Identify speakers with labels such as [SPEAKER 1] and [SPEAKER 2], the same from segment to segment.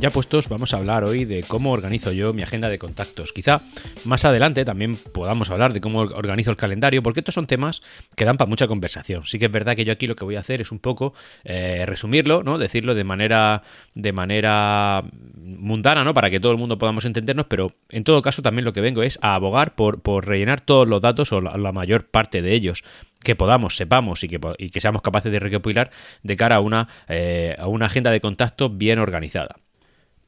[SPEAKER 1] Ya puestos, vamos a hablar hoy de cómo organizo yo mi agenda de contactos. Quizá más adelante también podamos hablar de cómo organizo el calendario, porque estos son temas que dan para mucha conversación. Sí que es verdad que yo aquí lo que voy a hacer es un poco eh, resumirlo, ¿no? Decirlo de manera, de manera mundana, ¿no? Para que todo el mundo podamos entendernos, pero en todo caso también lo que vengo es a abogar por, rellenar todos los datos o la, mayor parte de ellos que podamos, sepamos y que, y que, seamos capaces de recopilar de cara a una, eh, a una agenda de contacto bien organizada.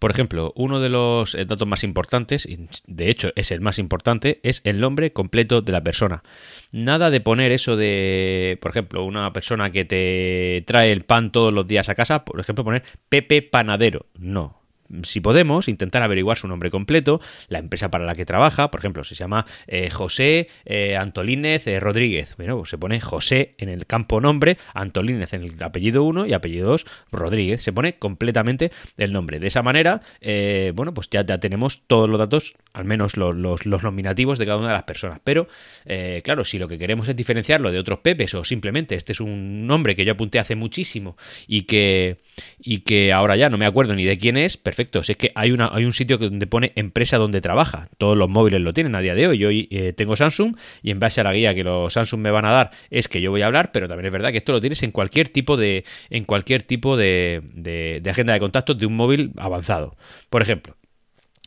[SPEAKER 1] Por ejemplo, uno de los eh, datos más importantes, y de hecho es el más importante, es el nombre completo de la persona. Nada de poner eso de, por ejemplo, una persona que te trae el pan todos los días a casa, por ejemplo, poner Pepe Panadero. No, si podemos, intentar averiguar su nombre completo, la empresa para la que trabaja, por ejemplo, si se llama eh, José eh, Antolínez eh, Rodríguez. Bueno, pues se pone José en el campo nombre, Antolínez en el apellido 1 y apellido 2 Rodríguez. Se pone completamente el nombre. De esa manera, bueno, pues ya, ya, tenemos todos los datos, al menos los, los, nominativos de cada una de las personas. Pero, claro, si lo que queremos es diferenciarlo de otros Pepes o simplemente este es un nombre que yo apunté hace muchísimo y que, y que ahora ya no me acuerdo ni de quién es, perfecto es que hay, una, hay un sitio donde pone empresa donde trabaja. Todos los móviles lo tienen a día de hoy. Yo eh, tengo Samsung y en base a la guía que los Samsung me van a dar es que yo voy a hablar, pero también es verdad que esto lo tienes en cualquier tipo de, en cualquier tipo de, de, agenda de contactos de un móvil avanzado. Por ejemplo,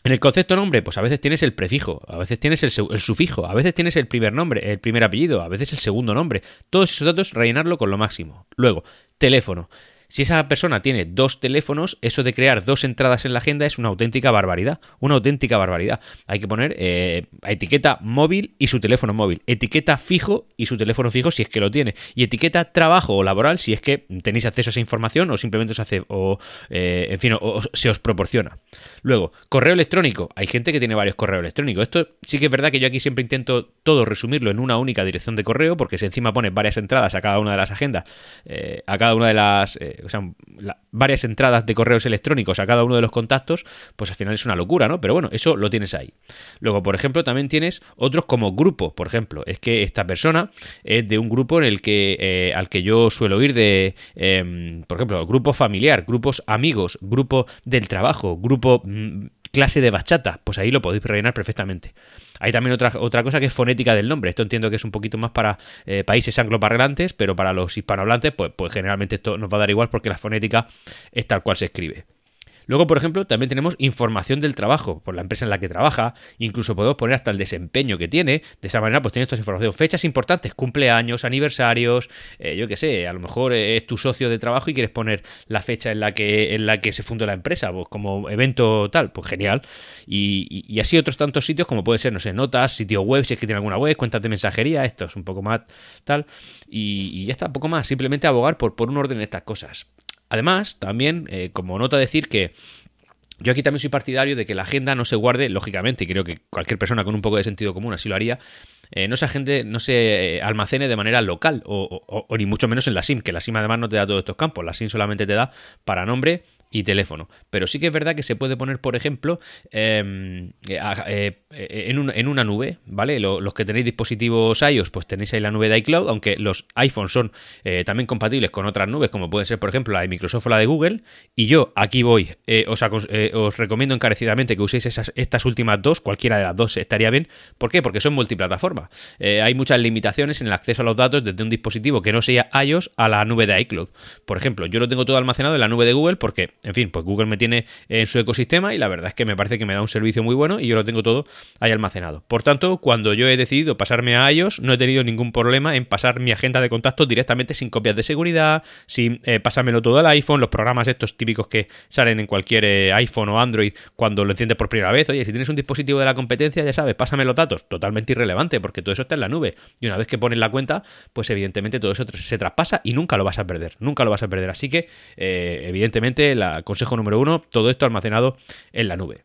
[SPEAKER 1] en el concepto nombre, pues a veces tienes el prefijo, a veces tienes el, el, sufijo, a veces tienes el primer nombre, el primer apellido, a veces el segundo nombre. Todos esos datos rellenarlo con lo máximo. Luego, teléfono. Si esa persona tiene dos teléfonos, eso de crear dos entradas en la agenda es una auténtica barbaridad. Una auténtica barbaridad. Hay que poner eh, etiqueta móvil y su teléfono móvil. Etiqueta fijo y su teléfono fijo si es que lo tiene. Y etiqueta trabajo o laboral si es que tenéis acceso a esa información o simplemente os hace, o, eh, en fin, o, se os proporciona. Luego, correo electrónico. Hay gente que tiene varios correos electrónicos. Esto sí que es verdad que yo aquí siempre intento todo resumirlo en una única dirección de correo porque si encima pones varias entradas a cada una de las agendas, eh, a cada una de las o sea, varias entradas de correos electrónicos a cada uno de los contactos, pues al final es una locura, ¿no? Pero bueno, eso lo tienes ahí. Luego, por ejemplo, también tienes otros como grupos, por ejemplo, es que esta persona es de un grupo en el que eh, al que yo suelo ir de, em, por ejemplo, grupo familiar, grupos amigos, grupo del trabajo, grupo mm, clase de bachata, pues ahí lo podéis rellenar perfectamente. Hay también otra, otra cosa que es fonética del nombre. Esto entiendo que es un poquito más para eh, países angloparlantes, pero para los hispanohablantes, pues, pues generalmente esto nos va a dar igual porque la fonética es tal cual se escribe. Luego, por ejemplo, también tenemos información del trabajo, por la empresa en la que trabaja, incluso podemos poner hasta el desempeño que tiene, de esa manera pues tienes toda fechas importantes, cumpleaños, aniversarios, eh, yo qué sé, a lo mejor es tu socio de trabajo y quieres poner la fecha en la que, en la que se fundó la empresa, pues como evento tal, pues genial. Y, así otros tantos sitios como pueden ser, no sé, notas, sitio web, si es que tiene alguna web, cuentas de mensajería, esto es un poco más tal, y, ya está, un poco más, simplemente abogar por, por un orden de estas cosas. Además, también, eh, como nota decir que yo aquí también soy partidario de que la agenda no se guarde, lógicamente, y creo que cualquier persona con un poco de sentido común así lo haría, eh, no, se agende, no se eh, almacene de manera local, o, ni mucho menos en la SIM, que la SIM además no te da todos estos campos, la SIM solamente te da para nombre y teléfono. Pero sí que es verdad que se puede poner, por ejemplo, em, eh, eh, en, una nube, ¿vale? los que tenéis dispositivos iOS, pues tenéis ahí la nube de iCloud, aunque los iPhones son eh, también compatibles con otras nubes, como puede ser, por ejemplo, la de Microsoft o la de Google. Y yo aquí voy, os, os, recomiendo encarecidamente que uséis esas, estas últimas dos, cualquiera de las dos estaría bien. ¿Por qué? Porque son multiplataforma. hay muchas limitaciones en el acceso a los datos desde un dispositivo que no sea iOS a la nube de iCloud. Por ejemplo, yo lo tengo todo almacenado en la nube de Google porque en fin, pues Google me tiene en su ecosistema y la verdad es que me parece que me da un servicio muy bueno y yo lo tengo todo ahí almacenado. Por tanto, cuando yo he decidido pasarme a iOS, no he tenido ningún problema en pasar mi agenda de contactos directamente sin copias de seguridad, sin eh, pasármelo todo al iPhone, los programas estos típicos que salen en cualquier eh, iPhone o Android cuando lo enciendes por primera vez. Oye, si tienes un dispositivo de la competencia, ya sabes, pásame los datos. Totalmente irrelevante porque todo eso está en la nube. Y una vez que pones la cuenta, pues evidentemente todo eso se traspasa y nunca lo vas a perder. Nunca lo vas a perder. Así que, eh, evidentemente, la consejo número uno, todo esto almacenado en la nube.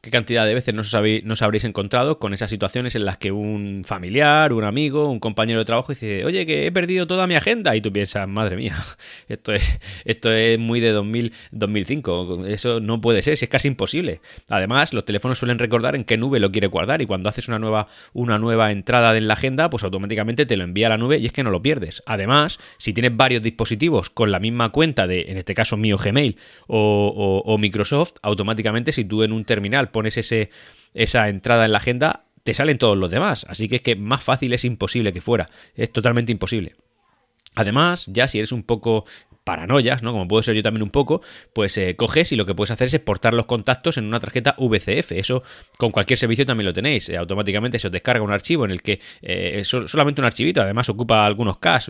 [SPEAKER 1] Qué cantidad de veces no os, habéis, habréis encontrado con esas situaciones en las que un familiar, un amigo, un compañero de trabajo dice, oye, que he perdido toda mi agenda. Y tú piensas, madre mía, esto es, esto es muy de 2000, 2005. Eso no puede ser, es casi imposible. Además, los teléfonos suelen recordar en qué nube lo quiere guardar y cuando haces una nueva, una nueva entrada en la agenda, pues automáticamente te lo envía a la nube y es que no lo pierdes. Además, si tienes varios dispositivos con la misma cuenta de, en este caso mío Gmail o Microsoft, automáticamente si tú en un terminal pones ese, esa entrada en la agenda, te salen todos los demás. Así que es que más fácil es imposible que fuera. Es totalmente imposible. Además, ya si eres un poco paranoias, ¿no? Como puedo ser yo también un poco, pues eh, coges y lo que puedes hacer es exportar los contactos en una tarjeta VCF. Eso con cualquier servicio también lo tenéis. Eh, automáticamente se os descarga un archivo en el que eh, es solamente un archivito, además ocupa algunos K,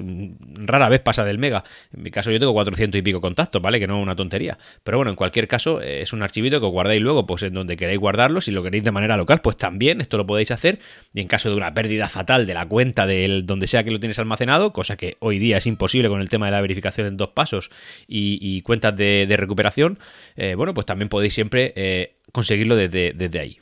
[SPEAKER 1] rara vez pasa del mega. En mi caso yo tengo 400 y pico contactos, ¿vale? Que no es una tontería. Pero bueno, en cualquier caso es un archivito que os guardáis luego, pues en donde queréis guardarlo. Si lo queréis de manera local, pues también esto lo podéis hacer. Y en caso de una pérdida fatal de la cuenta del donde sea que lo tienes almacenado, cosa que hoy día es imposible con el tema de la verificación en dos pasos y, cuentas de, recuperación, eh, bueno, pues también podéis siempre eh, conseguirlo desde, desde ahí.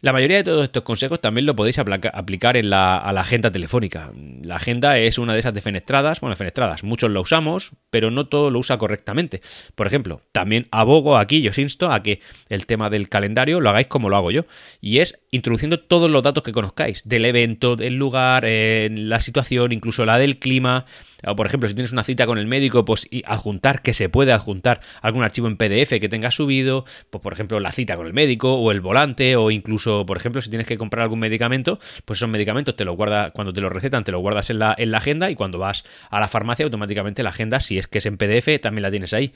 [SPEAKER 1] La mayoría de todos estos consejos también lo podéis aplicar en la, a la agenda telefónica. La agenda es una de esas defenestradas, bueno, defenestradas, muchos lo usamos, pero no todo lo usa correctamente. Por ejemplo, también abogo aquí, yo os insto a que el tema del calendario lo hagáis como lo hago yo, y es introduciendo todos los datos que conozcáis, del evento, del lugar, eh, la situación, incluso la del clima, o por ejemplo, si tienes una cita con el médico, pues adjuntar, que se puede adjuntar algún archivo en PDF que tengas subido, pues por ejemplo, la cita con el médico o el volante, o incluso, por ejemplo, si tienes que comprar algún medicamento, pues esos medicamentos te los guarda, cuando te los recetan, te los guardas en la, en la agenda y cuando vas a la farmacia, automáticamente la agenda, si es que es en PDF, también la tienes ahí.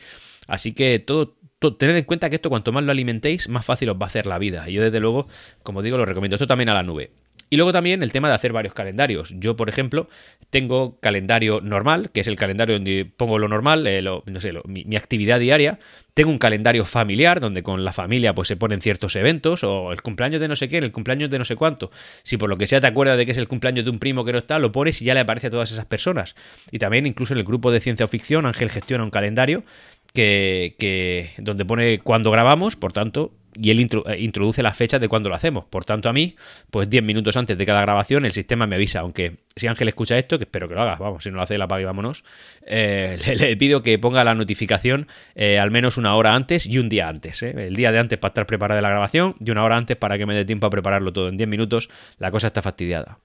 [SPEAKER 1] Así que todo, tened en cuenta que esto cuanto más lo alimentéis, más fácil os va a hacer la vida. Y yo desde luego, como digo, lo recomiendo. Esto también a la nube. Y luego también el tema de hacer varios calendarios. Yo, por ejemplo, tengo calendario normal, que es el calendario donde pongo lo normal, eh, no sé, mi, actividad diaria. Tengo un calendario familiar, donde con la familia pues se ponen ciertos eventos, o el cumpleaños de no sé qué, el cumpleaños de no sé cuánto. Si por lo que sea te acuerdas de que es el cumpleaños de un primo que no está, lo pones y ya le aparece a todas esas personas. Y también incluso en el grupo de ciencia o ficción, Ángel gestiona un calendario que, que donde pone cuándo grabamos, por tanto, y él eh, introduce las fechas de cuando lo hacemos. Por tanto, a mí, pues 10 minutos antes de cada grabación, el sistema me avisa. Aunque si Ángel escucha esto, que espero que lo haga, vamos, si no lo hace, la apague y vámonos, eh, le, pido que ponga la notificación eh, al menos una hora antes y un día antes. El día de antes para estar preparada la grabación y una hora antes para que me dé tiempo a prepararlo todo. En 10 minutos la cosa está fastidiada.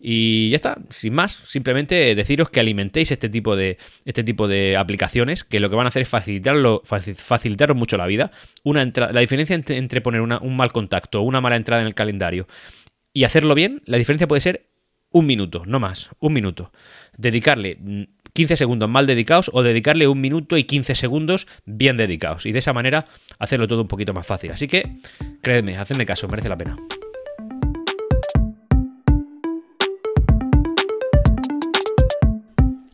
[SPEAKER 1] Y ya está, sin más, simplemente deciros que alimentéis este tipo de, este tipo de aplicaciones que lo que van a hacer es facilitaros mucho la vida. Una la diferencia entre, poner un mal contacto o una mala entrada en el calendario y hacerlo bien, la diferencia puede ser un minuto, no más, un minuto. Dedicarle 15 segundos mal dedicados o dedicarle un minuto y 15 segundos bien dedicados. Y de esa manera hacerlo todo un poquito más fácil. Así que, créedme, hacedme caso, merece la pena.